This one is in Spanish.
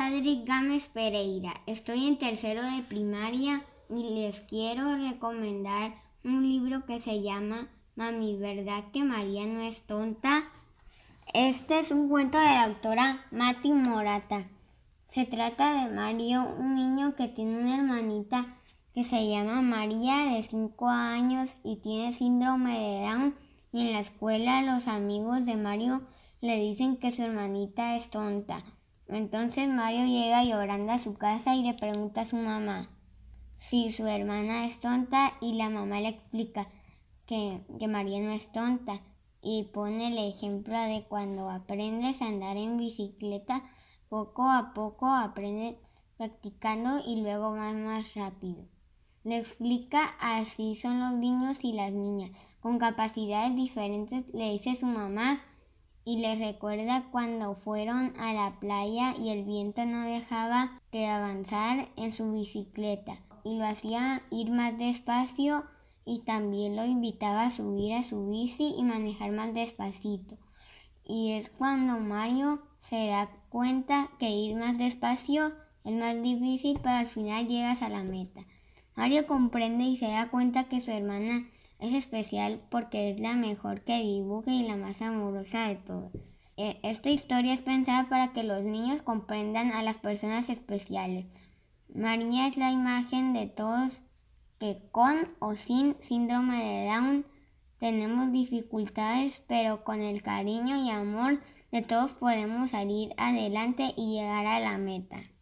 Adri Gámez Pereira. Estoy en tercero de primaria y les quiero recomendar un libro que se llama Mami, ¿verdad que María no es tonta? Este es un cuento de la autora Mati Morata. Se trata de Mario, un niño que tiene una hermanita que se llama María de 5 años y tiene síndrome de Down y en la escuela los amigos de Mario le dicen que su hermanita es tonta. Entonces Mario llega llorando a su casa y le pregunta a su mamá si su hermana es tonta y la mamá le explica que, que María no es tonta y pone el ejemplo de cuando aprendes a andar en bicicleta, poco a poco aprendes practicando y luego vas más rápido. Le explica así son los niños y las niñas, con capacidades diferentes, le dice su mamá y le recuerda cuando fueron a la playa y el viento no dejaba de avanzar en su bicicleta y lo hacía ir más despacio y también lo invitaba a subir a su bici y manejar más despacito. Y es cuando Mario se da cuenta que ir más despacio es más difícil, pero al final llegas a la meta. Mario comprende y se da cuenta que su hermana es especial porque es la mejor que dibuja y la más amorosa de todas. E, esta historia es pensada para que los niños comprendan a las personas especiales. María es la imagen de todos que con o sin síndrome de Down tenemos dificultades, pero con el cariño y amor de todos podemos salir adelante y llegar a la meta.